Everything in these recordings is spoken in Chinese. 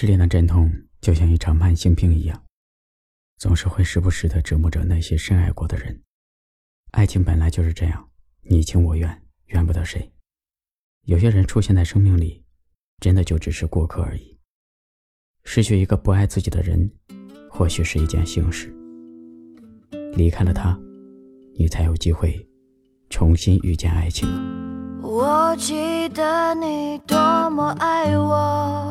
失恋的阵痛就像一场慢性病一样，总是会时不时的折磨着那些深爱过的人。爱情本来就是这样，你情我愿，怨不得谁。有些人出现在生命里，真的就只是过客而已。失去一个不爱自己的人，或许是一件幸事。离开了他，你才有机会重新遇见爱情。我记得你多么爱我。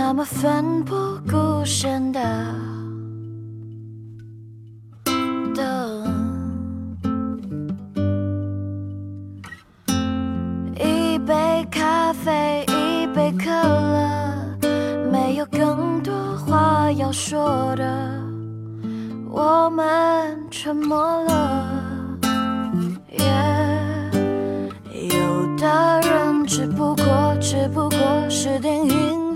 那么奋不顾身的等，一杯咖啡，一杯可乐，没有更多话要说的，我们沉默了。有的人只不过，只不过是电影。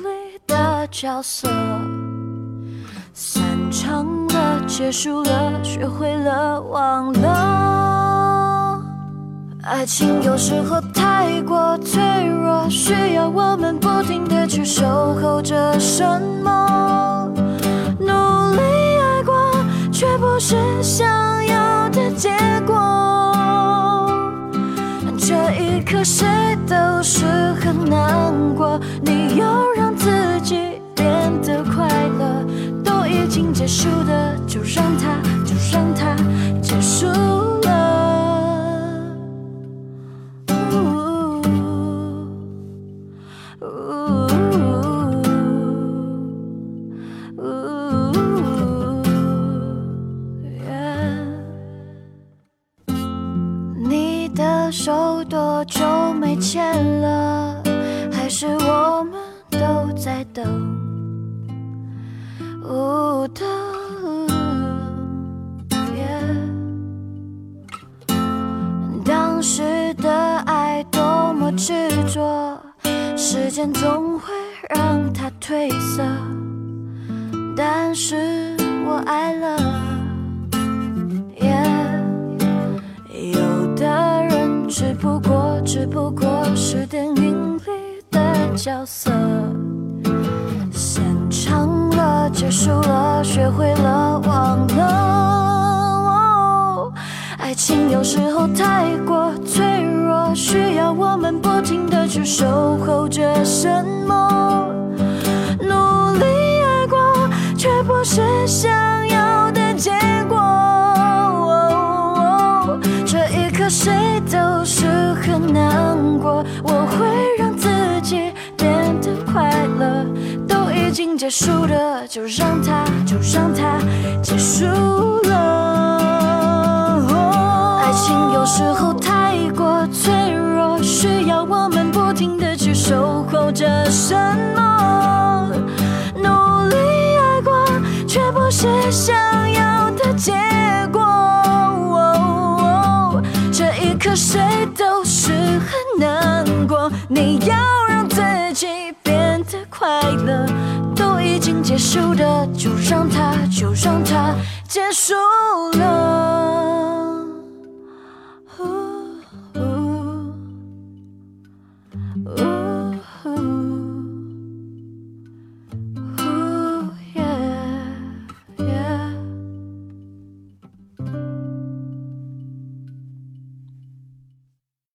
角色散场了，结束了，学会了忘了。爱情有时候太过脆弱，需要我们不停的去守候着什么。努力爱过，却不是想要的结果。这一刻谁呜你的手多久没牵了？时间总会让它褪色。但是我爱了，耶有的人只不过只不过是电影里的角色。散场了结束了，学会了忘了。爱情有时候太过去守候着什么。努力爱过，却不是想要的结果。这一刻谁都是很难过，我会让自己变得快乐。都已经结束的，就让它，就让它结束了。爱情有时候，我们不停的去守候着什么。努力爱过，却不是想要的结果。这一刻谁都是很难过，你要让自己变得快乐。都已经结束的，就让它，就让它结束了。